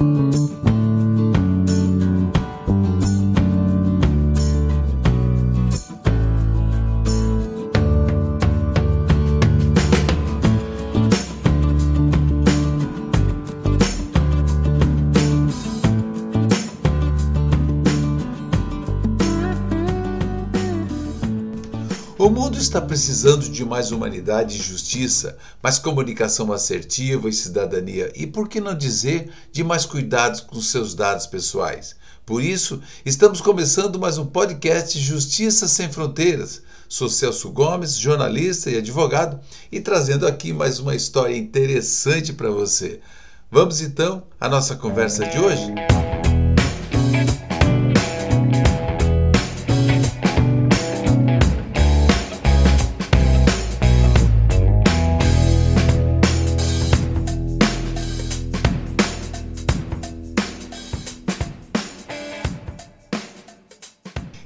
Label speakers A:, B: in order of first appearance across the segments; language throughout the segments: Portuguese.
A: O mundo está precisando de mais humanidade e justiça, mais comunicação assertiva e cidadania, e por que não dizer de mais cuidados com seus dados pessoais? Por isso, estamos começando mais um podcast Justiça Sem Fronteiras. Sou Celso Gomes, jornalista e advogado, e trazendo aqui mais uma história interessante para você. Vamos então à nossa conversa de hoje?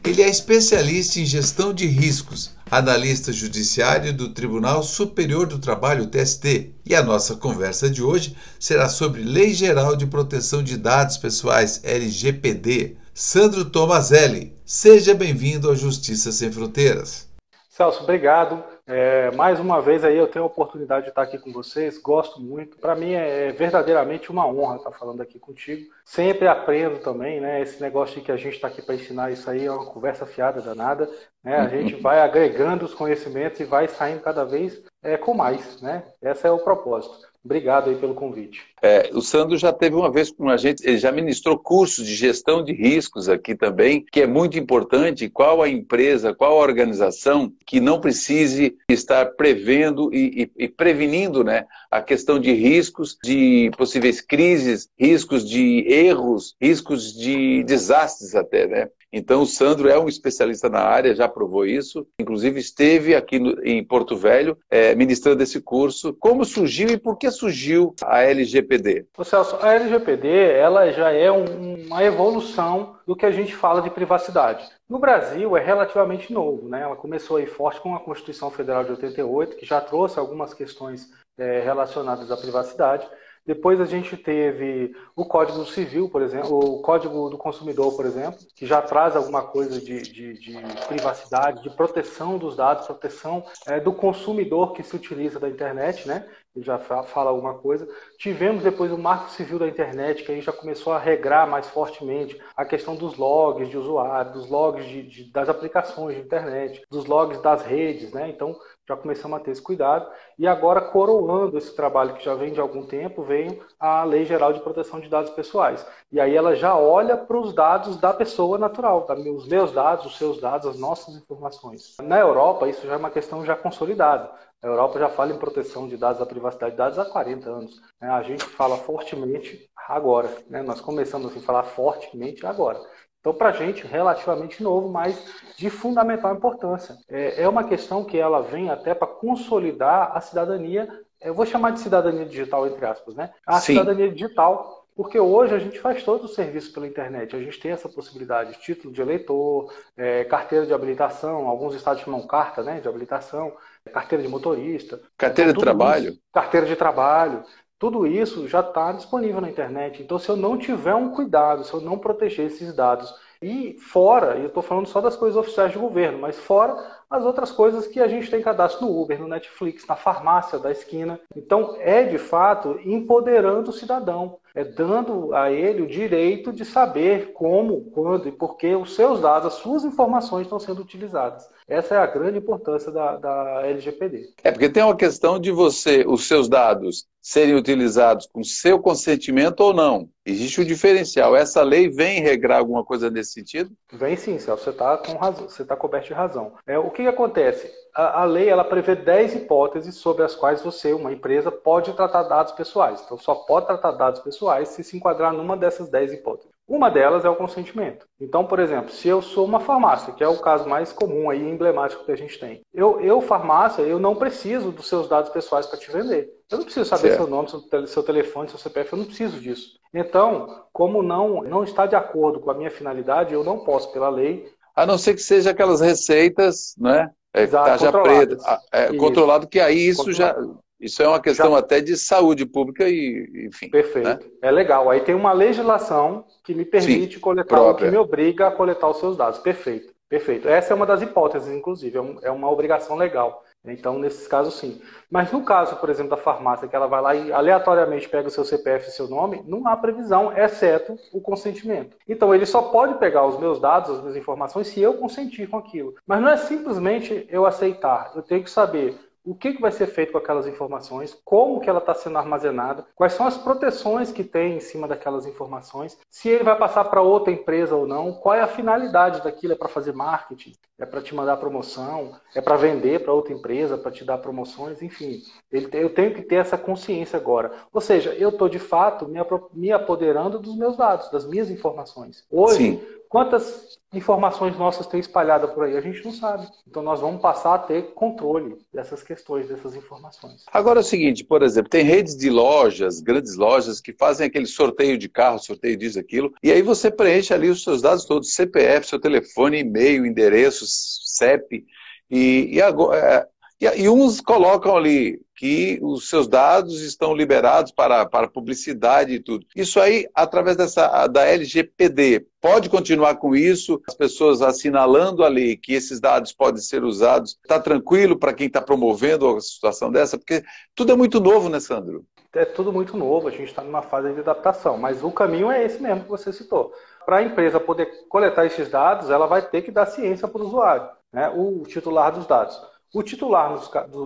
A: Ele é especialista em gestão de riscos, analista judiciário do Tribunal Superior do Trabalho, TST. E a nossa conversa de hoje será sobre Lei Geral de Proteção de Dados Pessoais, LGPD. Sandro Tomazelli, seja bem-vindo à Justiça Sem Fronteiras.
B: Celso, obrigado. É, mais uma vez aí eu tenho a oportunidade de estar aqui com vocês, gosto muito. Para mim é verdadeiramente uma honra estar falando aqui contigo. Sempre aprendo também, né? Esse negócio de que a gente está aqui para ensinar isso aí é uma conversa fiada danada. Né? A gente vai agregando os conhecimentos e vai saindo cada vez é, com mais, né? Esse é o propósito. Obrigado aí pelo convite.
C: É, o Sandro já teve uma vez com a gente, ele já ministrou cursos de gestão de riscos aqui também, que é muito importante. Qual a empresa, qual a organização que não precise estar prevendo e, e, e prevenindo né, a questão de riscos, de possíveis crises, riscos de erros, riscos de desastres até, né? Então, o Sandro é um especialista na área, já provou isso. Inclusive, esteve aqui no, em Porto Velho é, ministrando esse curso. Como surgiu e por que surgiu a LGPD?
B: Celso, a LGPD ela já é um, uma evolução do que a gente fala de privacidade. No Brasil é relativamente novo, né? Ela começou aí forte com a Constituição Federal de 88, que já trouxe algumas questões é, relacionadas à privacidade. Depois a gente teve o Código Civil, por exemplo, o Código do Consumidor, por exemplo, que já traz alguma coisa de, de, de privacidade, de proteção dos dados, proteção é, do consumidor que se utiliza da internet, né? Já fala alguma coisa. Tivemos depois o Marco Civil da Internet, que aí já começou a regrar mais fortemente a questão dos logs de usuário, dos logs de, de, das aplicações de internet, dos logs das redes, né? Então já começamos a ter esse cuidado. E agora, coroando esse trabalho que já vem de algum tempo, vem a Lei Geral de Proteção de Dados Pessoais. E aí ela já olha para os dados da pessoa natural, tá? os meus dados, os seus dados, as nossas informações. Na Europa, isso já é uma questão já consolidada. A Europa já fala em proteção de dados, da privacidade de dados há 40 anos. Né? A gente fala fortemente agora. Né? Nós começamos a falar fortemente agora. Então, para a gente, relativamente novo, mas de fundamental importância. É, é uma questão que ela vem até para consolidar a cidadania, eu vou chamar de cidadania digital, entre aspas, né? A Sim. cidadania digital, porque hoje a gente faz todo o serviço pela internet, a gente tem essa possibilidade, título de eleitor, é, carteira de habilitação, alguns estados chamam carta né, de habilitação, carteira de motorista.
C: Carteira então, de trabalho.
B: Isso, carteira de trabalho. Tudo isso já está disponível na internet. Então, se eu não tiver um cuidado, se eu não proteger esses dados, e fora, eu estou falando só das coisas oficiais do governo, mas fora as outras coisas que a gente tem cadastro no Uber, no Netflix, na farmácia da esquina. Então, é de fato empoderando o cidadão, é dando a ele o direito de saber como, quando e por que os seus dados, as suas informações estão sendo utilizadas. Essa é a grande importância da, da LGPD.
C: É porque tem uma questão de você, os seus dados serem utilizados com seu consentimento ou não. Existe um diferencial. Essa lei vem regrar alguma coisa nesse sentido?
B: Vem sim, Celso. Você está com razão. Você está coberto de razão. É, o que, que acontece? A, a, lei ela prevê 10 hipóteses sobre as quais você, uma empresa, pode tratar dados pessoais. Então, só pode tratar dados pessoais se se enquadrar numa dessas 10 hipóteses. Uma delas é o consentimento. Então, por exemplo, se eu sou uma farmácia, que é o caso mais comum aí, emblemático que a gente tem. Eu, eu farmácia, eu não preciso dos seus dados pessoais para te vender. Eu não preciso saber certo. seu nome, seu, seu telefone, seu CPF, eu não preciso disso. Então, como não, não está de acordo com a minha finalidade, eu não posso, pela lei.
C: A não ser que seja aquelas receitas, né? É, Exato, já preta, é, controlado, que aí isso já Isso é uma questão Já... até de saúde pública e, enfim.
B: Perfeito. Né? É legal. Aí tem uma legislação que me permite Sim, coletar, própria. que me obriga a coletar os seus dados. Perfeito. Perfeito. Essa é uma das hipóteses, inclusive, é, é uma obrigação legal. Então, nesses casos, sim. Mas no caso, por exemplo, da farmácia, que ela vai lá e aleatoriamente pega o seu CPF e seu nome, não há previsão, exceto o consentimento. Então, ele só pode pegar os meus dados, as minhas informações, se eu consentir com aquilo. Mas não é simplesmente eu aceitar. Eu tenho que saber o que, que vai ser feito com aquelas informações, como que ela está sendo armazenada, quais são as proteções que tem em cima daquelas informações, se ele vai passar para outra empresa ou não, qual é a finalidade daquilo, é para fazer marketing, é para te mandar promoção, é para vender para outra empresa, para te dar promoções, enfim. eu tenho que ter essa consciência agora. Ou seja, eu estou de fato me apoderando dos meus dados, das minhas informações. Hoje, Sim. Quantas informações nossas tem espalhada por aí? A gente não sabe. Então nós vamos passar a ter controle dessas questões, dessas informações.
C: Agora é o seguinte, por exemplo, tem redes de lojas, grandes lojas, que fazem aquele sorteio de carro, sorteio disso, aquilo, e aí você preenche ali os seus dados todos, CPF, seu telefone, e-mail, endereço, CEP, e, e agora e, e, uns colocam ali que os seus dados estão liberados para, para publicidade e tudo. Isso aí, através dessa da LGPD, pode continuar com isso, as pessoas assinalando ali que esses dados podem ser usados. Está tranquilo para quem está promovendo a situação dessa? Porque tudo é muito novo, né, Sandro?
B: É tudo muito novo, a gente está numa fase de adaptação, mas o caminho é esse mesmo que você citou. Para a empresa poder coletar esses dados, ela vai ter que dar ciência para o usuário, né? o titular dos dados. O titular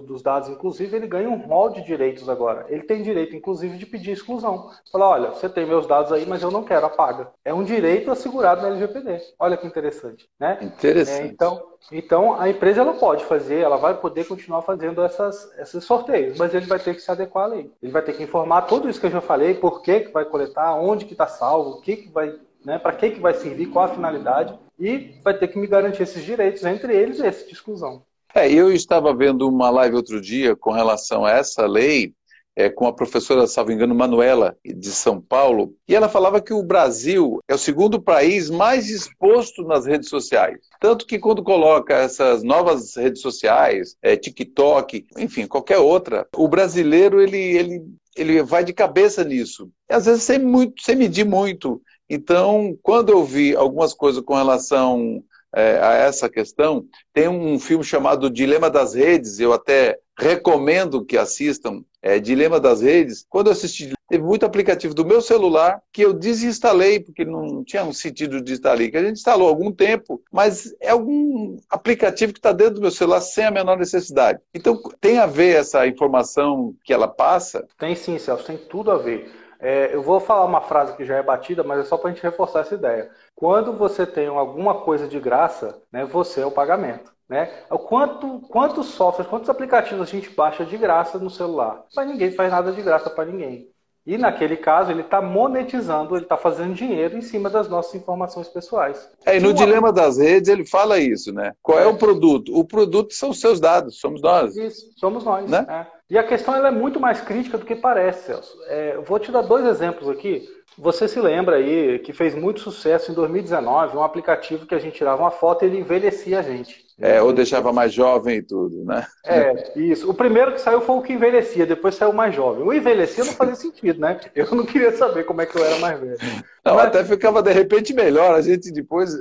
B: dos dados, inclusive, ele ganha um rol de direitos agora. Ele tem direito, inclusive, de pedir exclusão. Falar, olha, você tem meus dados aí, mas eu não quero, apaga. É um direito assegurado na LGPD. Olha que interessante, né?
C: Interessante.
B: É, então, então, a empresa ela pode fazer, ela vai poder continuar fazendo essas, esses sorteios, mas ele vai ter que se adequar à lei. Ele vai ter que informar tudo isso que eu já falei, por que, que vai coletar, onde que está salvo, o que, que vai, né, para que, que vai servir, qual a finalidade, e vai ter que me garantir esses direitos, entre eles esse de exclusão.
C: É, eu estava vendo uma live outro dia com relação a essa lei, é, com a professora, salvo engano, Manuela, de São Paulo, e ela falava que o Brasil é o segundo país mais exposto nas redes sociais. Tanto que quando coloca essas novas redes sociais, é, TikTok, enfim, qualquer outra, o brasileiro ele, ele, ele vai de cabeça nisso. E às vezes sem, muito, sem medir muito. Então, quando eu vi algumas coisas com relação é, a essa questão. Tem um filme chamado Dilema das Redes, eu até recomendo que assistam, é, Dilema das Redes. Quando eu assisti, teve muito aplicativo do meu celular que eu desinstalei, porque não tinha um sentido de instalar, que a gente instalou há algum tempo, mas é algum aplicativo que está dentro do meu celular sem a menor necessidade. Então, tem a ver essa informação que ela passa?
B: Tem sim, Celso, tem tudo a ver. É, eu vou falar uma frase que já é batida, mas é só para a gente reforçar essa ideia. Quando você tem alguma coisa de graça, né, você é o pagamento. Né? Quanto, quantos softwares, quantos aplicativos a gente baixa de graça no celular? Mas ninguém faz nada de graça para ninguém. E naquele caso, ele está monetizando, ele está fazendo dinheiro em cima das nossas informações pessoais.
C: É, e no dilema das redes ele fala isso, né? Qual é, é o produto? O produto são os seus dados, somos nós.
B: Isso, somos nós. Né? É. E a questão ela é muito mais crítica do que parece, Celso. É, vou te dar dois exemplos aqui. Você se lembra aí que fez muito sucesso em 2019 um aplicativo que a gente tirava uma foto e ele envelhecia a gente.
C: É, ou deixava mais jovem e tudo, né?
B: É, isso. O primeiro que saiu foi o que envelhecia, depois saiu mais jovem. O envelhecia não fazia sentido, né? Eu não queria saber como é que eu era mais velho.
C: Não, Mas... até ficava de repente melhor. A gente depois.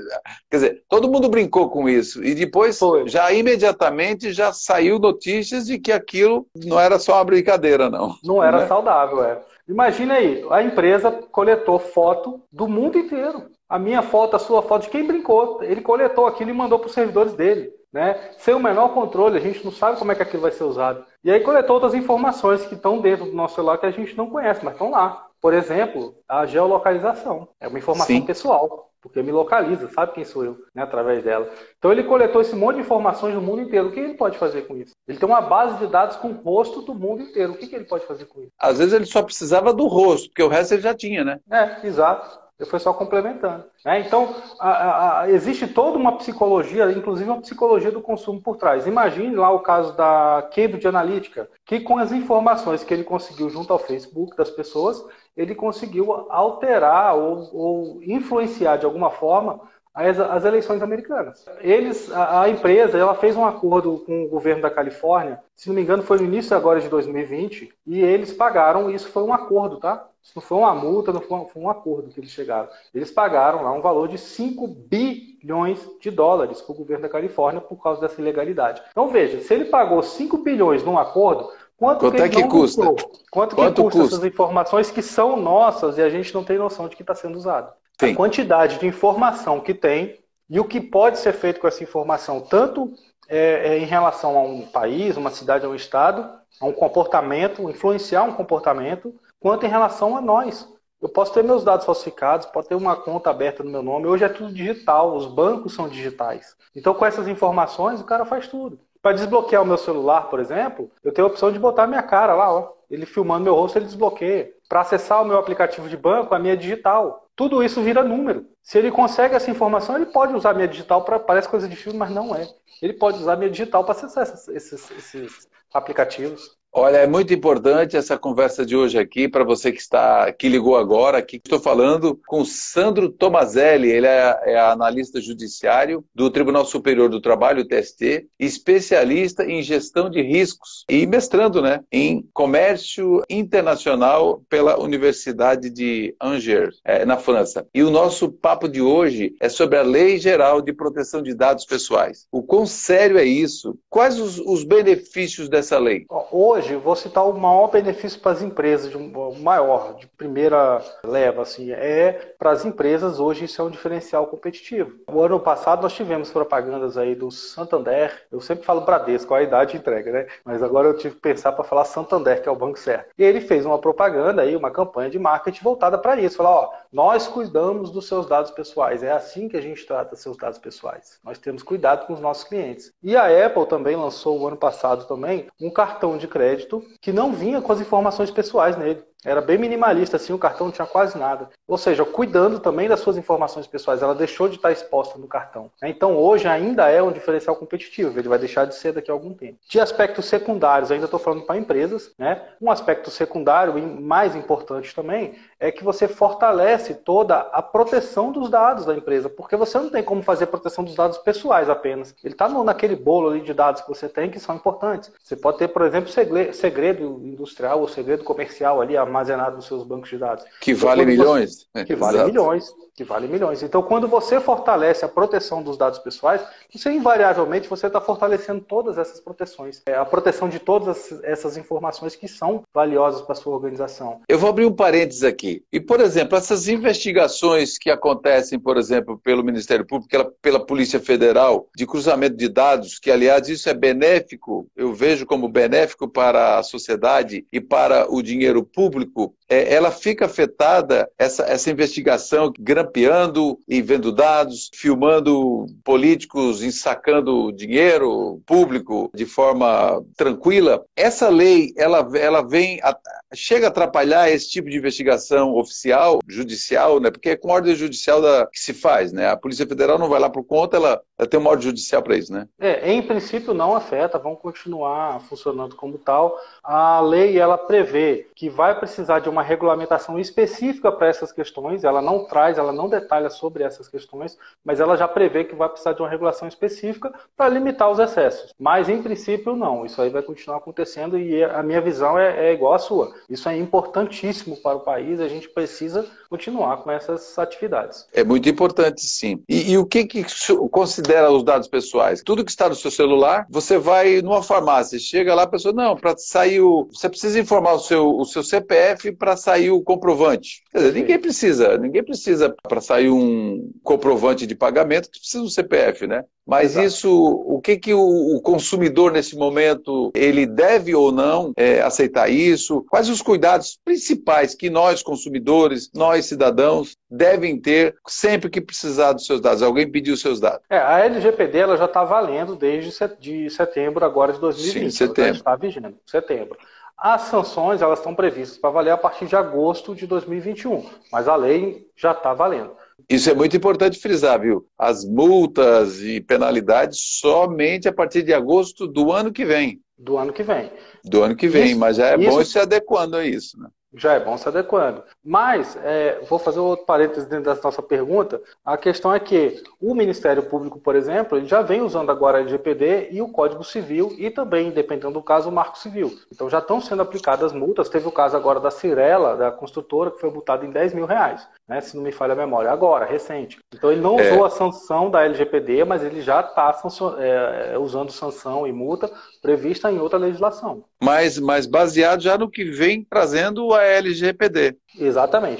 C: Quer dizer, todo mundo brincou com isso. E depois, foi. já imediatamente, já saiu notícias de que aquilo não era só uma brincadeira, não.
B: Não era né? saudável, é. Imagina aí, a empresa coletou foto do mundo inteiro. A minha foto, a sua foto, de quem brincou. Ele coletou aquilo e mandou para os servidores dele. Né? Sem o menor controle, a gente não sabe como é que aquilo vai ser usado. E aí coletou outras informações que estão dentro do nosso celular que a gente não conhece, mas estão lá. Por exemplo, a geolocalização. É uma informação Sim. pessoal porque me localiza, sabe quem sou eu, né, através dela. Então ele coletou esse monte de informações do mundo inteiro. O que ele pode fazer com isso? Ele tem uma base de dados com o rosto do mundo inteiro. O que, que ele pode fazer com isso?
C: Às vezes ele só precisava do rosto, porque o resto ele já tinha, né?
B: É, exato. Ele foi só complementando. Né? Então, a, a, existe toda uma psicologia, inclusive uma psicologia do consumo por trás. Imagine lá o caso da Cambridge Analytica, que com as informações que ele conseguiu junto ao Facebook das pessoas, ele conseguiu alterar ou, ou influenciar de alguma forma as, as eleições americanas. Eles, a, a, empresa, ela fez um acordo com o governo da Califórnia, se não me engano foi no início agora de 2020, e eles pagaram, isso foi um acordo, tá? Isso não foi uma multa, não foi um, foi um acordo que eles chegaram. Eles pagaram lá um valor de 5 bilhões de dólares para o governo da Califórnia por causa dessa ilegalidade. Então veja, se ele pagou 5 bilhões num acordo, Quanto,
C: Quanto
B: que
C: é que custa?
B: Quanto, Quanto que custa, custa essas informações que são nossas e a gente não tem noção de que está sendo usado? Sim. A quantidade de informação que tem e o que pode ser feito com essa informação, tanto é, é, em relação a um país, uma cidade, um estado, a um comportamento, influenciar um comportamento, quanto em relação a nós. Eu posso ter meus dados falsificados, pode ter uma conta aberta no meu nome. Hoje é tudo digital, os bancos são digitais. Então, com essas informações, o cara faz tudo. Para desbloquear o meu celular, por exemplo, eu tenho a opção de botar minha cara lá, ó. Ele filmando meu rosto, ele desbloqueia. Para acessar o meu aplicativo de banco, a minha digital. Tudo isso vira número. Se ele consegue essa informação, ele pode usar a minha digital para. Parece coisa de filme, mas não é. Ele pode usar a minha digital para acessar esses, esses, esses aplicativos.
C: Olha, é muito importante essa conversa de hoje aqui para você que está que ligou agora. Aqui estou falando com Sandro Tomazelli, ele é, é, analista judiciário do Tribunal Superior do Trabalho, TST, especialista em gestão de riscos e mestrando, né, em comércio internacional pela Universidade de Angers, é, na França. E o nosso papo de hoje é sobre a Lei Geral de Proteção de Dados Pessoais. O quão sério é isso? Quais os, os benefícios dessa lei?
B: Hoje hoje, vou citar o maior benefício para as empresas, o maior, de primeira leva, assim, é para as empresas hoje isso é um diferencial competitivo. O ano passado nós tivemos propagandas aí do Santander, eu sempre falo Bradesco, a idade entrega, né? Mas agora eu tive que pensar para falar Santander, que é o banco certo. E ele fez uma propaganda aí, uma campanha de marketing voltada para isso, falar, ó, nós cuidamos dos seus dados pessoais, é assim que a gente trata seus dados pessoais. Nós temos cuidado com os nossos clientes. E a Apple também lançou o ano passado também um cartão de crédito crédito que não vinha com as informações pessoais nele. Era bem minimalista, assim, o cartão não tinha quase nada. Ou seja, cuidando também das suas informações pessoais, ela deixou de estar exposta no cartão. Então, hoje ainda é um diferencial competitivo, ele vai deixar de ser daqui a algum tempo. De aspectos secundários, ainda estou falando para empresas, né? Um aspecto secundário e mais importante também é que você fortalece toda a proteção dos dados da empresa, porque você não tem como fazer proteção dos dados pessoais apenas. Ele está naquele bolo ali de dados que você tem que são importantes. Você pode ter, por exemplo, segredo industrial ou segredo comercial ali, armazenado nos seus bancos de dados.
C: Que vale milhões.
B: Você... Que vale milhões que vale milhões. Então, quando você fortalece a proteção dos dados pessoais, você invariavelmente você está fortalecendo todas essas proteções, é, a proteção de todas essas informações que são valiosas para a sua organização.
C: Eu vou abrir um parênteses aqui. E, por exemplo, essas investigações que acontecem, por exemplo, pelo Ministério Público, pela, pela Polícia Federal, de cruzamento de dados, que, aliás, isso é benéfico, eu vejo como benéfico para a sociedade e para o dinheiro público, é, ela fica afetada, essa, essa investigação, grampeando e vendo dados, filmando políticos ensacando dinheiro público de forma tranquila. Essa lei, ela, ela vem, a, chega a atrapalhar esse tipo de investigação oficial, judicial, né? porque é com ordem judicial da, que se faz, né? A Polícia Federal não vai lá por conta, ela, ela tem uma ordem judicial para isso, né?
B: É, em princípio não afeta, vão continuar funcionando como tal. A lei, ela prevê que vai precisar de uma regulamentação específica para essas questões, ela não traz, ela não detalha sobre essas questões, mas ela já prevê que vai precisar de uma regulação específica para limitar os excessos. Mas, em princípio, não. Isso aí vai continuar acontecendo e a minha visão é, é igual à sua. Isso é importantíssimo para o país, gente precisa continuar com essas atividades.
C: É muito importante, sim. E, e o que, que considera os dados pessoais? Tudo que está no seu celular, você vai numa farmácia, chega lá, a pessoa, não, para sair o. Você precisa informar o seu, o seu CPF para sair o comprovante. Quer dizer, ninguém precisa, ninguém precisa para sair um comprovante de pagamento que precisa do CPF, né? Mas Exato. isso, o que, que o, consumidor nesse momento ele deve ou não é, aceitar isso? Quais os cuidados principais que nós consumidores, nós cidadãos devem ter sempre que precisar dos seus dados? Alguém pediu os seus dados?
B: É, a LGPD ela já está valendo desde de setembro agora de 2020. Sim,
C: setembro.
B: Está vigente, setembro. As sanções elas estão previstas para valer a partir de agosto de 2021, mas a lei já está valendo.
C: Isso é muito importante frisar, viu? As multas e penalidades somente a partir de agosto do ano que vem.
B: Do ano que vem.
C: Do ano que vem, isso, mas já é isso, bom se adequando a isso, né?
B: já é bom se adequando. Mas, é, vou fazer outro parênteses dentro da nossa pergunta. A questão é que o Ministério Público, por exemplo, ele já vem usando agora a LGPD e o Código Civil e também, dependendo do caso, o Marco Civil. Então já estão sendo aplicadas multas. Teve o caso agora da Cirela, da construtora, que foi multada em 10 mil reais, né, se não me falha a memória, agora, recente. Então ele não é. usou a sanção da LGPD, mas ele já está é, usando sanção e multa prevista em outra legislação.
C: Mas, mas baseado já no que vem trazendo a LGPD.
B: Exatamente,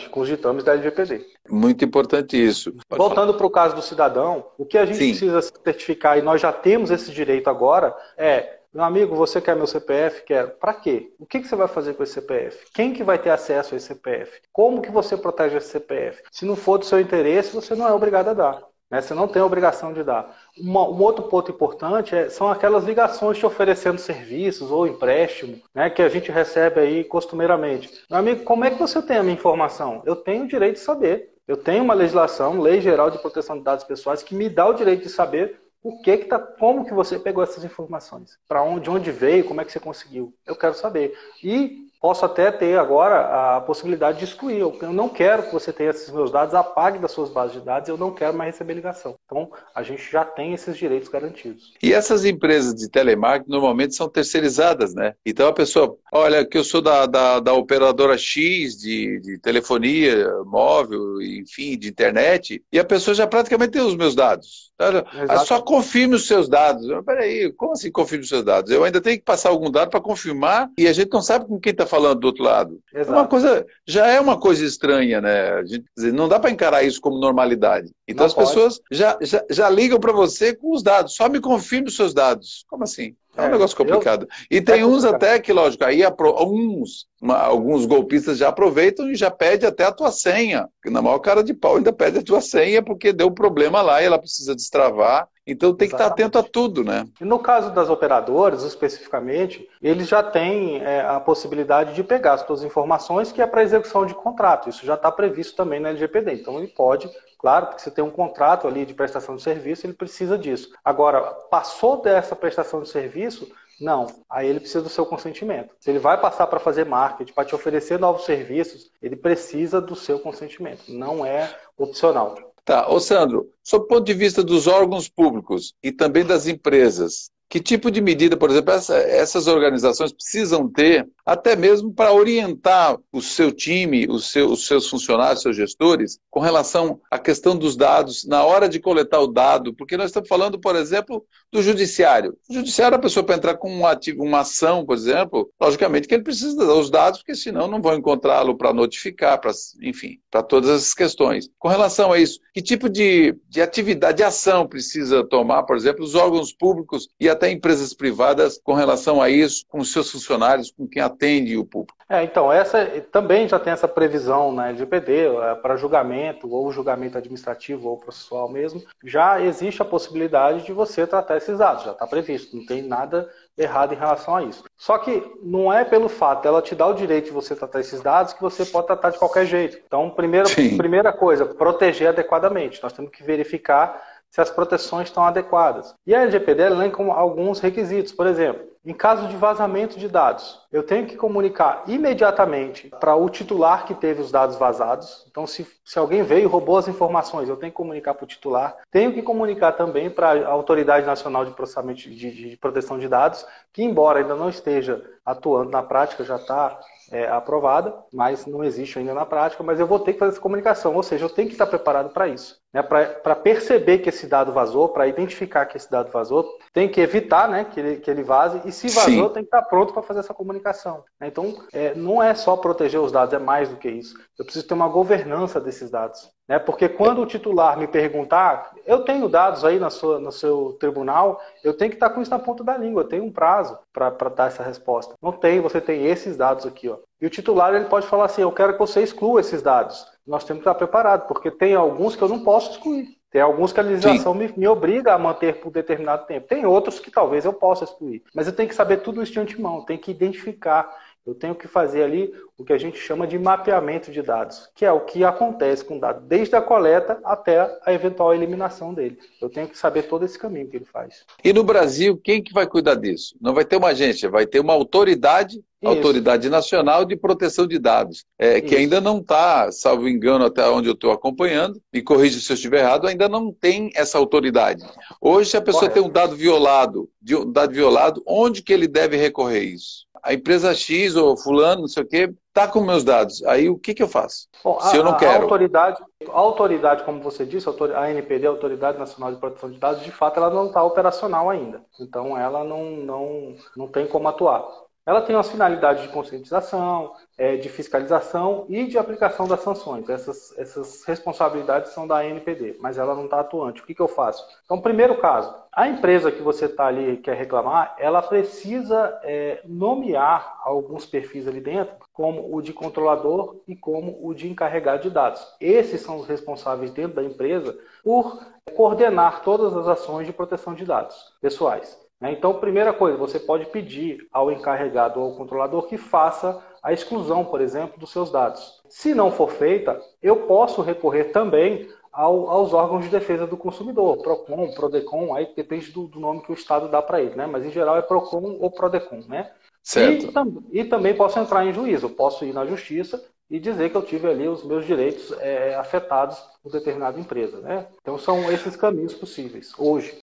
B: com os ditames da LGPD.
C: Muito importante isso.
B: Pode Voltando para o caso do cidadão, o que a gente Sim. precisa certificar, e nós já temos esse direito agora, é meu amigo, você quer meu CPF? Quero. Para quê? O que, que, você vai fazer com esse CPF? Quem que vai ter acesso a esse CPF? Como que você protege esse CPF? Se não for do seu interesse, você não é obrigado a dar. Né? Você não tem a obrigação de dar. Uma, um outro ponto importante é, são aquelas ligações te oferecendo serviços ou empréstimo né, que a gente recebe aí costumeiramente. Meu amigo, como é que você tem a minha informação? Eu tenho o direito de saber. Eu tenho uma legislação, Lei Geral de Proteção de Dados Pessoais, que me dá o direito de saber o que que tá, como que você pegou essas informações, para onde, de onde veio, como é que você conseguiu. Eu quero saber. E posso até ter agora a possibilidade de excluir. Eu não quero que você tenha esses meus dados, apague das suas bases de dados, eu não quero mais receber ligação. Então, a gente já tem esses direitos garantidos.
C: E essas empresas de telemarketing normalmente são terceirizadas, né? Então a pessoa, olha, que eu sou da, da, da operadora X de, de telefonia móvel, enfim, de internet, e a pessoa já praticamente tem os meus dados. Tá? Só confirme os seus dados. Peraí, como assim confirme os seus dados? Eu ainda tenho que passar algum dado para confirmar e a gente não sabe com quem está falando do outro lado. É Exato. Uma coisa, já é uma coisa estranha, né? Gente, dizer, não dá para encarar isso como normalidade. Então não as pode. pessoas já, já, já ligam para você com os dados. Só me confirme os seus dados. Como assim? É um é, negócio complicado. Eu... E tem é uns até que, lógico, aí uns, uma, alguns golpistas já aproveitam e já pede até a tua senha. Na maior cara de pau ainda pede a tua senha porque deu problema lá e ela precisa destravar. Então tem que estar atento a tudo, né?
B: E no caso das operadoras, especificamente, eles já têm é, a possibilidade de pegar as suas informações que é para execução de contrato. Isso já está previsto também na LGPD. Então ele pode Claro, porque você tem um contrato ali de prestação de serviço, ele precisa disso. Agora, passou dessa prestação de serviço, não. Aí ele precisa do seu consentimento. Se ele vai passar para fazer marketing, para te oferecer novos serviços, ele precisa do seu consentimento. Não é opcional.
C: Tá, ô Sandro, sob o ponto de vista dos órgãos públicos e também das empresas, que tipo de medida, por exemplo, essa, essas organizações precisam ter, até mesmo para orientar o seu time, os, seu, os seus funcionários, seus gestores, com relação à questão dos dados, na hora de coletar o dado? Porque nós estamos falando, por exemplo, do judiciário. O judiciário, a pessoa para entrar com um ativo, uma ação, por exemplo, logicamente que ele precisa dos dados, porque senão não vão encontrá-lo para notificar, para, enfim, para todas essas questões. Com relação a isso, que tipo de, de atividade, de ação precisa tomar, por exemplo, os órgãos públicos e até empresas privadas com relação a isso, com os seus funcionários, com quem atende o público?
B: É, então, essa também já tem essa previsão na LGPD é, para julgamento, ou julgamento administrativo ou processual mesmo. Já existe a possibilidade de você tratar esses dados, já está previsto, não tem nada errado em relação a isso. Só que não é pelo fato dela te dar o direito de você tratar esses dados que você pode tratar de qualquer jeito. Então, primeira, primeira coisa, proteger adequadamente. Nós temos que verificar se as proteções estão adequadas. E a LGPD elenca alguns requisitos, por exemplo, em caso de vazamento de dados, eu tenho que comunicar imediatamente para o titular que teve os dados vazados. Então, se, se alguém veio e roubou as informações, eu tenho que comunicar para o titular. Tenho que comunicar também para a Autoridade Nacional de Processamento de, de, Proteção de Dados, que, embora ainda não esteja atuando na prática, já está é, aprovada, mas não existe ainda na prática. Mas eu vou ter que fazer essa comunicação, ou seja, eu tenho que estar preparado para isso né, para perceber que esse dado vazou, para identificar que esse dado vazou, tem que evitar né, que, ele, que ele vaze, e se vazou, Sim. tem que estar pronto para fazer essa comunicação. Né? Então, é, não é só proteger os dados, é mais do que isso. Eu preciso ter uma governança desses dados. Né? Porque quando o titular me perguntar, eu tenho dados aí na sua, no seu tribunal, eu tenho que estar com isso na ponta da língua, eu tenho um prazo para dar essa resposta. Não tem, você tem esses dados aqui. Ó. E o titular ele pode falar assim: eu quero que você exclua esses dados nós temos que estar preparados, porque tem alguns que eu não posso excluir. Tem alguns que a legislação me, me, obriga a manter por determinado tempo. Tem outros que talvez eu possa excluir. Mas eu tenho que saber tudo isso de antemão, tenho que identificar. Eu tenho que fazer ali o que a gente chama de mapeamento de dados, que é o que acontece com o dado, desde a coleta até a eventual eliminação dele. Eu tenho que saber todo esse caminho que ele faz.
C: E no Brasil, quem que vai cuidar disso? Não vai ter uma agência, vai ter uma autoridade, Isso. Autoridade Nacional de Proteção de Dados, é, que ainda não está, salvo engano, até onde eu estou acompanhando, e corrija se eu estiver errado, ainda não tem essa autoridade. Hoje, se a pessoa Correto. tem um dado violado, um dado violado, onde que ele deve recorrer isso? A empresa X ou fulano, não sei o quê, está com meus dados. Aí o que, que eu faço? Bom, se a, eu não quero.
B: A autoridade, a autoridade, como você disse, a ANPD, a Autoridade Nacional de Proteção de Dados, de fato, ela não está operacional ainda. Então, ela não, não, não tem como atuar. Ela tem as finalidades de conscientização, é, de fiscalização e de aplicação das sanções. Essas, essas responsabilidades são da ANPD, mas ela não está atuante. O que, que eu faço? Então, primeiro caso, a empresa que você está ali quer reclamar, ela precisa é, nomear alguns perfis ali dentro, como o de controlador e como o de encarregado de dados. Esses são os responsáveis dentro da empresa por coordenar todas as ações de proteção de dados pessoais. Né? Então, primeira coisa, você pode pedir ao encarregado ou ao controlador que faça a exclusão, por exemplo, dos seus dados. Se não for feita, eu posso recorrer também ao, aos órgãos de defesa do consumidor, PROCON, PRODECON, aí depende do, do nome que o Estado dá para ele, né? mas em geral é PROCON ou PRODECON. Né?
C: Certo.
B: E, e, também posso entrar em juízo, posso ir na justiça e dizer que eu tive ali os meus direitos é, afetados por determinada empresa. Né? Então são esses caminhos possíveis hoje.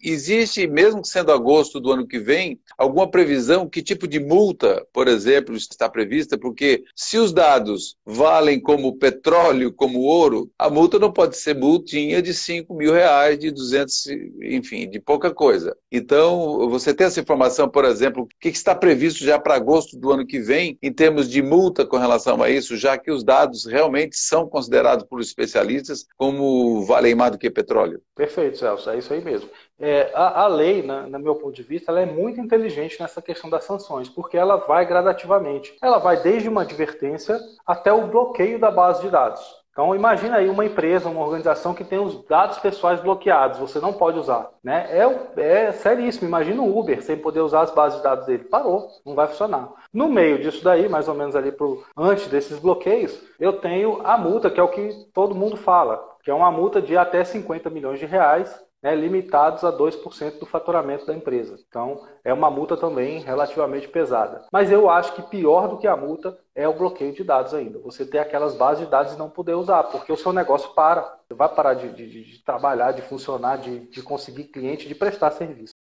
C: Existe, mesmo sendo agosto do ano que vem, alguma previsão que tipo de multa, por exemplo, está prevista? Porque se os dados valem como petróleo, como ouro, a multa não pode ser multinha de 5 mil reais, de 200, enfim, de pouca coisa. Então, você tem essa informação, por exemplo, o que está previsto já para agosto do ano que vem, em termos de multa com relação a isso, já que os dados realmente são considerados por especialistas como valem mais do que petróleo?
B: Perfeito, Celso, é isso aí mesmo. É, a, a, lei, na, no meu ponto de vista, ela é muito inteligente nessa questão das sanções, porque ela vai gradativamente. Ela vai desde uma advertência até o bloqueio da base de dados. Então imagina aí uma empresa, uma organização que tem os dados pessoais bloqueados, você não pode usar. Né? É, é seríssimo, imagina o Uber sem poder usar as bases de dados dele. Parou, não vai funcionar. No meio disso daí, mais ou menos ali pro, antes desses bloqueios, eu tenho a multa, que é o que todo mundo fala, que é uma multa de até 50 milhões de reais né, limitados a 2% do faturamento da empresa. Então, é uma multa também relativamente pesada. Mas eu acho que pior do que a multa é o bloqueio de dados ainda. Você ter aquelas bases de dados e não poder usar, porque o seu negócio para. Você vai parar de, de, de trabalhar, de funcionar, de, de conseguir cliente, de prestar serviço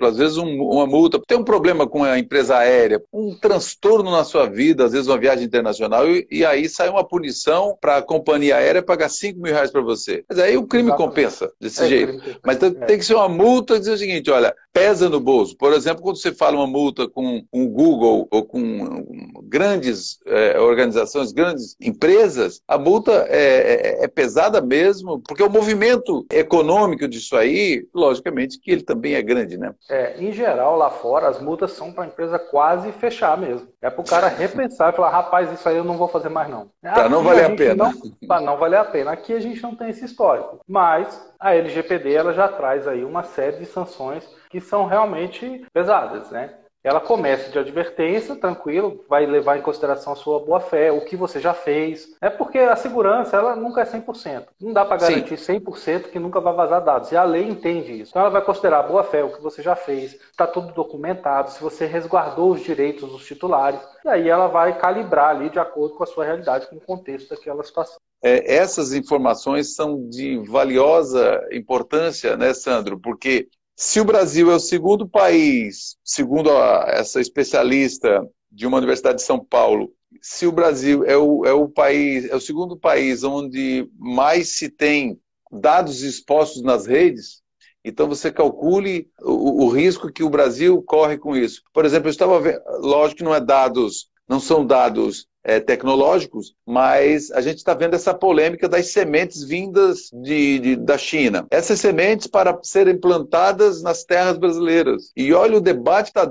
C: às vezes um, uma multa, tem um problema com a empresa aérea, um transtorno na sua vida, às vezes uma viagem internacional, e, e aí sai uma punição para a companhia aérea pagar 5 mil reais para você. Mas aí o crime Exatamente. compensa desse é, jeito. Mas tem, é. tem, que ser uma multa dizer o seguinte: olha, pesa no bolso. Por exemplo, quando você fala uma multa com o Google ou com grandes é, organizações, grandes empresas, a multa é, é, é pesada mesmo, porque o movimento econômico disso aí, logicamente que ele também é grande, né?
B: É, em geral, lá fora, as multas são para a empresa quase fechar mesmo. É para o cara repensar e falar, rapaz, isso aí eu não vou fazer mais não.
C: Para não valer a, a pena.
B: Para não valer a pena. Aqui a gente não tem esse histórico. Mas a LGPD ela já traz aí uma série de sanções que são realmente pesadas, né? ela começa de advertência, tranquilo, vai levar em consideração a sua boa-fé, o que você já fez. É porque a segurança, ela nunca é 100%. Não dá para garantir Sim. 100% que nunca vai vazar dados. E a lei entende isso. Então ela vai considerar a boa-fé, o que você já fez, está tudo documentado, se você resguardou os direitos dos titulares. E aí ela vai calibrar ali de acordo com a sua realidade, com o contexto daquela situação.
C: É, essas informações são de valiosa importância, né, Sandro? Porque se o Brasil é o segundo país, segundo a, essa especialista de uma universidade de São Paulo, se o Brasil é o, é o país, é o segundo país onde mais se tem dados expostos nas redes, então você calcule o, o risco que o Brasil corre com isso. Por exemplo, eu estava vendo, lógico que não é dados, não são dados é, tecnológicos, mas a gente está vendo essa polêmica das sementes vindas de, de, da China. Essas sementes para serem plantadas nas terras brasileiras. E olha o debate que está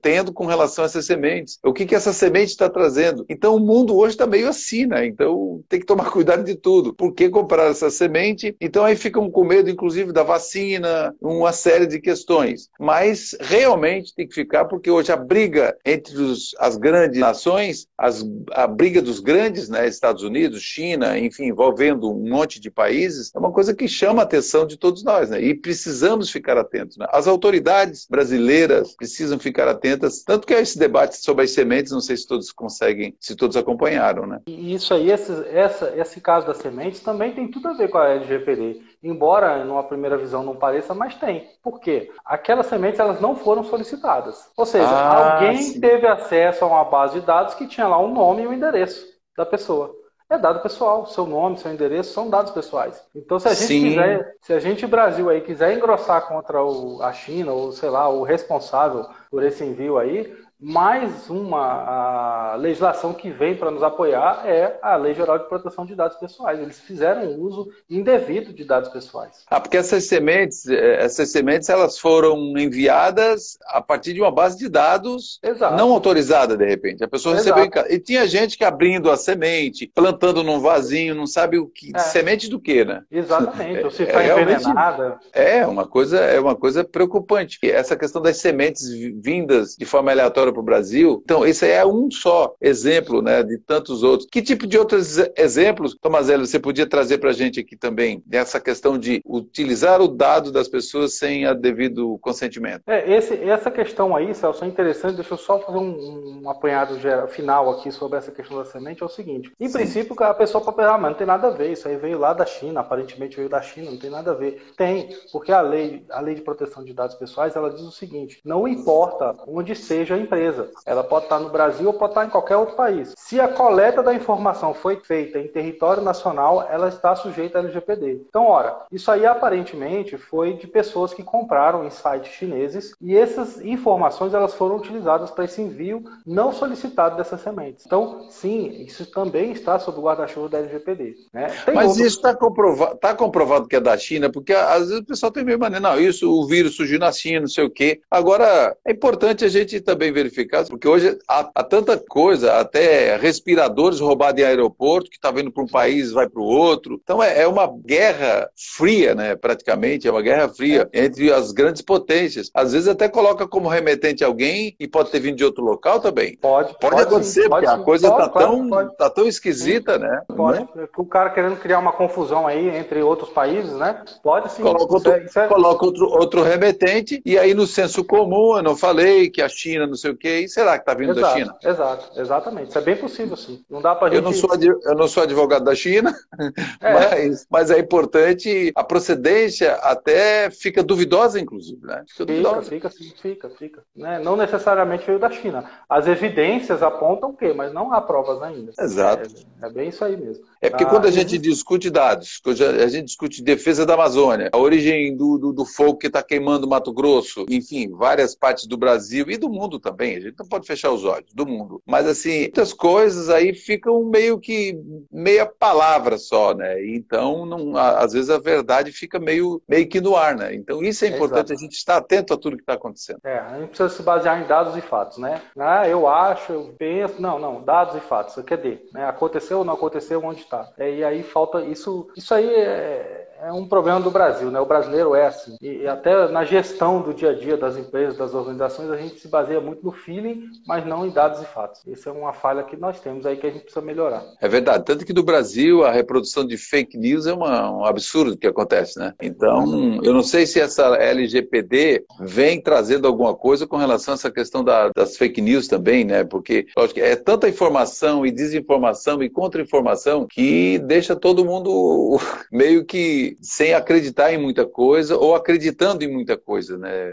C: tendo com relação a essas sementes. O que, que essa semente está trazendo? Então o mundo hoje está meio assim, né? Então tem que tomar cuidado de tudo. Por que comprar essa semente? Então aí ficam com medo, inclusive, da vacina, uma série de questões. Mas realmente tem que ficar, porque hoje a briga entre os, as grandes nações, as, a briga dos grandes, né, Estados Unidos, China, enfim, envolvendo um monte de países, é uma coisa que chama a atenção de todos nós, né? E precisamos ficar atentos. Né? As autoridades brasileiras precisam ficar atentas, tanto que é esse debate sobre as sementes, não sei se todos conseguem, se todos acompanharam, né?
B: E isso aí, esse, essa, esse caso das sementes também tem tudo a ver com a LGPD. Embora numa primeira visão não pareça, mas tem. Por quê? Aquelas sementes elas não foram solicitadas. Ou seja, ah, alguém sim. teve acesso a uma base de dados que tinha lá o um nome e o um endereço da pessoa é dado pessoal. Seu nome, seu endereço são dados pessoais. Então, se a gente Sim. quiser, se a gente Brasil aí quiser engrossar contra o, a China ou sei lá o responsável por esse envio aí, mais uma legislação que vem para nos apoiar é a Lei Geral de Proteção de Dados Pessoais. Eles fizeram uso indevido de dados pessoais.
C: Ah, porque essas sementes, eh, essas sementes elas foram enviadas a partir de uma base de dados Exato. não autorizada, de repente. A pessoa Exato. recebeu em casa. E tinha gente que abrindo a semente, plantando num vasinho, não sabe o que. É. Semente do que, né?
B: Exatamente. Ou se está é, envenenada.
C: É uma coisa, é uma coisa preocupante. Essa questão das sementes vindas de forma aleatória para o Brasil. Então, esse é um só exemplo né, de tantos outros. Que tipo de outros exemplos, Tomazelli, você podia trazer para a gente aqui também, dessa questão de utilizar o dado das pessoas sem a devido consentimento?
B: É, esse, essa questão aí, Celso, é interessante. Deixa eu só fazer um, um apanhado geral, final aqui sobre essa questão da semente. É o seguinte: em Sim. princípio, a pessoa pode pensar, ah, mas não tem nada a ver, isso aí veio lá da China, aparentemente veio da China, não tem nada a ver. Tem, porque a lei, a lei de proteção de dados pessoais, ela diz o seguinte: não importa onde seja a empresa empresa. Ela pode estar no Brasil ou pode estar em qualquer outro país. Se a coleta da informação foi feita em território nacional, ela está sujeita à LGPD. Então, ora, isso aí aparentemente foi de pessoas que compraram em sites chineses e essas informações elas foram utilizadas para esse envio não solicitado dessas sementes. Então, sim, isso também está sob o guarda-chuva da LGPD. Né?
C: Mas outro... isso está comprovado, tá comprovado que é da China, porque às vezes o pessoal tem meio maneira, não, isso, o vírus surgiu na China, não sei o quê. Agora, é importante a gente também verificar verificados, porque hoje há, há tanta coisa, até respiradores roubados em aeroporto, que está vindo para um país vai para o outro. Então é, é, uma guerra fria, né? praticamente, é uma guerra fria é. entre as grandes potências. Às vezes até coloca como remetente alguém e pode ter vindo de outro local também.
B: Pode.
C: Pode, pode acontecer, sim, porque pode, a coisa está tão, tá tão esquisita, sim. né?
B: Pode. Né? O cara querendo criar uma confusão aí entre outros países, né? Pode sim.
C: Coloca outro, é, é... Coloca outro, outro remetente e aí no senso comum, eu não falei que a China, não sei o quê, e será que está vindo
B: exato,
C: da China?
B: Exato, exatamente. Isso é bem possível, sim. Não dá para
C: gente... eu não sou Eu não sou advogado da China, é. mas, mas é importante, a procedência até fica duvidosa, inclusive, né?
B: Fica, duvidosa. fica, fica, fica, fica. Né? Não necessariamente veio da China. As evidências apontam o quê? Mas não há provas ainda.
C: Exato.
B: É, é bem isso aí mesmo.
C: É porque ah, quando a gente discute dados, a gente discute defesa da Amazônia, a origem do, do, do fogo que está queimando Mato Grosso, enfim, várias partes do Brasil e do mundo também, a gente não pode fechar os olhos, do mundo. Mas, assim, muitas coisas aí ficam meio que meia palavra só, né? Então, não, às vezes a verdade fica meio, meio que no ar, né? Então, isso é importante, é a gente estar atento a tudo que está acontecendo.
B: É, a gente precisa se basear em dados e fatos, né? Ah, eu acho, eu penso, não, não, dados e fatos, cadê? Né? Aconteceu ou não aconteceu, onde está? É, e aí falta isso. Isso aí é, é um problema do Brasil, né? O brasileiro é assim. E até na gestão do dia a dia das empresas, das organizações, a gente se baseia muito no feeling, mas não em dados e fatos. Essa é uma falha que nós temos aí que a gente precisa melhorar.
C: É verdade. Tanto que no Brasil a reprodução de fake news é uma, um absurdo que acontece, né? Então, eu não sei se essa LGPD vem trazendo alguma coisa com relação a essa questão da, das fake news também, né? Porque, lógico, é tanta informação e desinformação e contra-informação que deixa todo mundo meio que sem acreditar em muita coisa ou acreditando em muita coisa, né?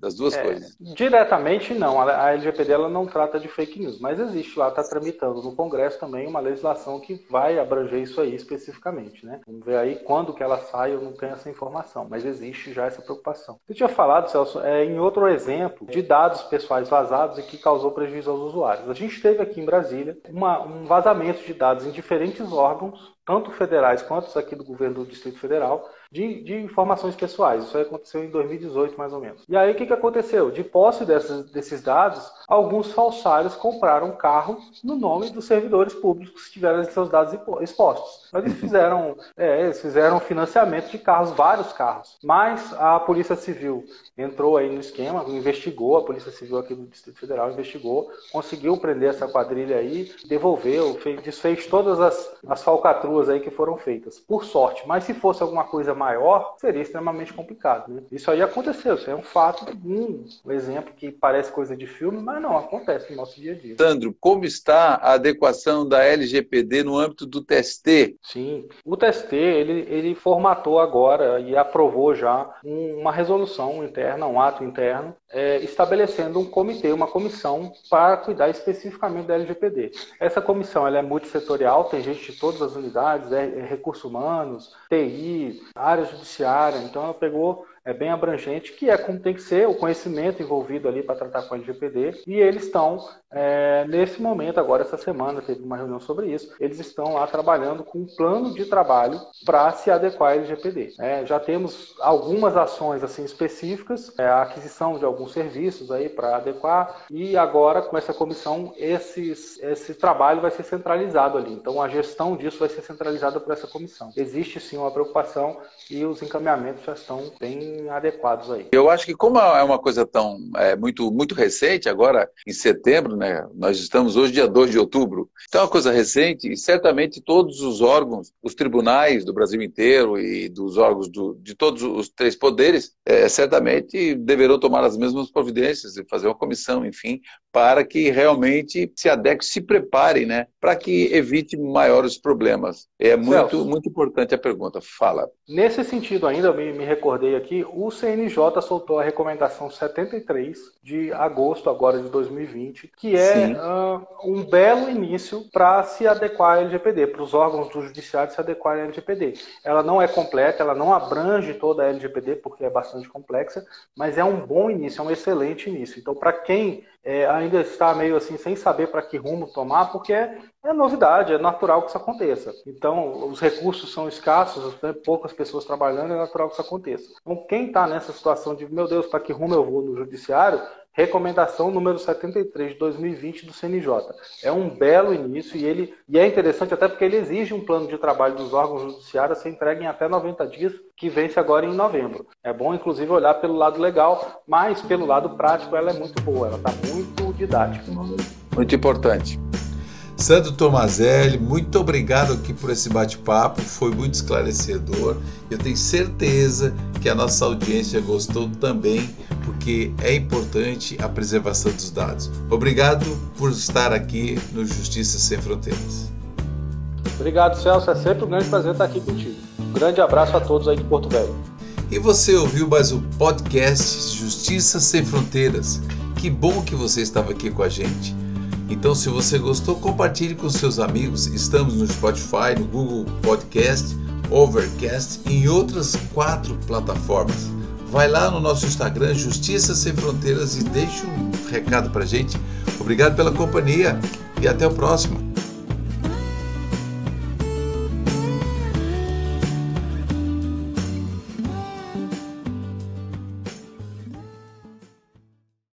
C: Das duas
B: é,
C: coisas.
B: Diretamente não, a LGPD ela não trata de fake news, mas existe lá, está tramitando no Congresso também uma legislação que vai abranger isso aí especificamente, né? Vamos ver aí quando que ela sai, eu não tenho essa informação, mas existe já essa preocupação. Você tinha falado, Celso, é, em outro exemplo de dados pessoais vazados e que causou prejuízo aos usuários. A gente teve aqui em Brasília uma, um vazamento de dados em diferentes órgãos, tanto federais quanto aqui do governo do Distrito Federal, de, de, informações pessoais. Isso aconteceu em 2018, mais ou menos. E aí, o que, que aconteceu? De posse dessas, desses dados, alguns falsários compraram carro no nome dos servidores públicos que tiveram seus dados expostos. Eles fizeram, é, eles fizeram financiamento de carros, vários carros. Mas a Polícia Civil entrou aí no esquema, investigou, a Polícia Civil aqui do Distrito Federal investigou, conseguiu prender essa quadrilha aí, devolveu, fez, desfez todas as, as falcatruas aí que foram feitas. Por sorte. Mas se fosse alguma coisa maior, seria extremamente complicado. Né? Isso aí aconteceu, isso é um fato, um exemplo que parece coisa de filme, mas não, acontece no nosso dia a dia.
C: Sandro, como está a adequação da LGPD no âmbito do TST?
B: Sim, o TST, ele, ele formatou agora e aprovou já uma resolução interna, um ato interno, é, estabelecendo um comitê, uma comissão para cuidar especificamente da LGPD. Essa comissão ela é multissetorial, tem gente de todas as unidades, é, é recursos humanos, TI, área judiciária, então ela pegou é bem abrangente, que é como tem que ser o conhecimento envolvido ali para tratar com a LGPD. E eles estão, é, nesse momento, agora essa semana, teve uma reunião sobre isso, eles estão lá trabalhando com um plano de trabalho para se adequar à LGPD. É, já temos algumas ações assim específicas, é, a aquisição de alguns serviços aí para adequar, e agora com essa comissão, esses, esse trabalho vai ser centralizado ali. Então a gestão disso vai ser centralizada por essa comissão. Existe sim uma preocupação e os encaminhamentos já estão bem adequados aí.
C: Eu acho que como é uma coisa tão é, muito, muito recente, agora em setembro, né? Nós estamos hoje dia 2 de outubro. Então é uma coisa recente e certamente todos os órgãos, os tribunais do Brasil inteiro e dos órgãos do, de todos os três poderes, é, certamente deverão tomar as mesmas providências e fazer uma comissão, enfim, para que realmente se adeque, se prepare, né? Para que evite maiores problemas. É muito, muito importante a pergunta. Fala.
B: Nesse sentido ainda, eu me, me recordei aqui, o CNJ soltou a recomendação 73 de agosto agora de 2020, que é uh, um belo início para se adequar à LGPD, para os órgãos do judiciário se adequarem à LGPD. Ela não é completa, ela não abrange toda a LGPD, porque é bastante complexa, mas é um bom início, é um excelente início. Então, para quem é, ainda está meio assim sem saber para que rumo tomar, porque é, é, novidade, é natural que isso aconteça. Então, os recursos são escassos, né, poucas pessoas trabalhando, é natural que isso aconteça. Então, quem está nessa situação de, meu Deus, para que rumo eu vou no judiciário, recomendação número 73 de 2020 do CNJ. É um belo início e ele e é interessante até porque ele exige um plano de trabalho dos órgãos judiciários ser entregue em até 90 dias, que vence agora em novembro. É bom, inclusive, olhar pelo lado legal, mas pelo lado prático ela é muito boa, ela está muito didática.
C: Muito importante.
A: Sandro Tomazelli, muito obrigado aqui por esse bate-papo, foi muito esclarecedor. Eu tenho certeza que a nossa audiência gostou também, porque é importante a preservação dos dados. Obrigado por estar aqui no Justiça Sem Fronteiras.
B: Obrigado, Celso. É sempre um grande prazer estar aqui contigo. Um grande abraço a todos aí de Porto Velho.
A: E você ouviu mais um podcast Justiça Sem Fronteiras. Que bom que você estava aqui com a gente. Então, se você gostou, compartilhe com seus amigos. Estamos no Spotify, no Google Podcast, Overcast e em outras quatro plataformas. Vai lá no nosso Instagram, Justiça Sem Fronteiras, e deixe um recado pra gente. Obrigado pela companhia e até o próximo.